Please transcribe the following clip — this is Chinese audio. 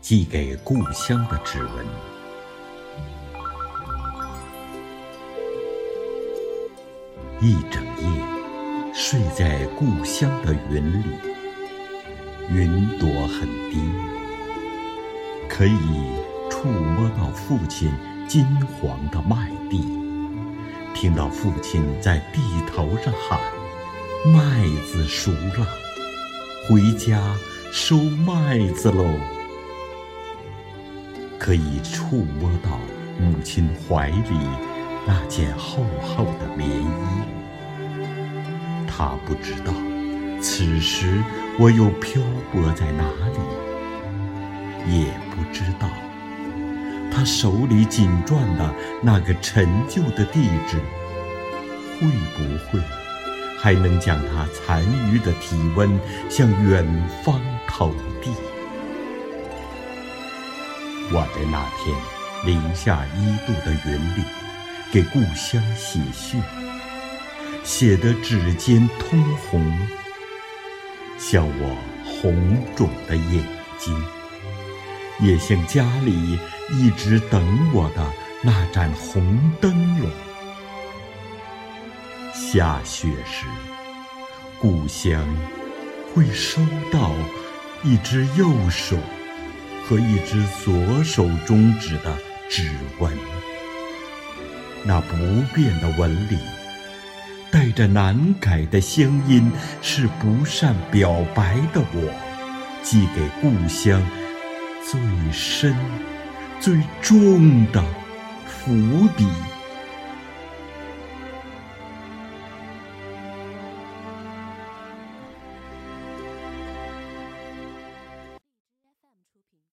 寄给故乡的指纹。一整夜睡在故乡的云里，云朵很低，可以触摸到父亲金黄的麦地，听到父亲在地头上喊：“麦子熟了，回家收麦子喽。”可以触摸到母亲怀里那件厚厚的棉衣，他不知道此时我又漂泊在哪里，也不知道他手里紧攥的那个陈旧的地址，会不会还能将他残余的体温向远方投递？我在那天零下一度的云里，给故乡写信，写得指尖通红，像我红肿的眼睛，也像家里一直等我的那盏红灯笼。下雪时，故乡会收到一只右手。和一只左手中指的指纹，那不变的纹理，带着难改的乡音，是不善表白的我，寄给故乡最深、最重的伏笔。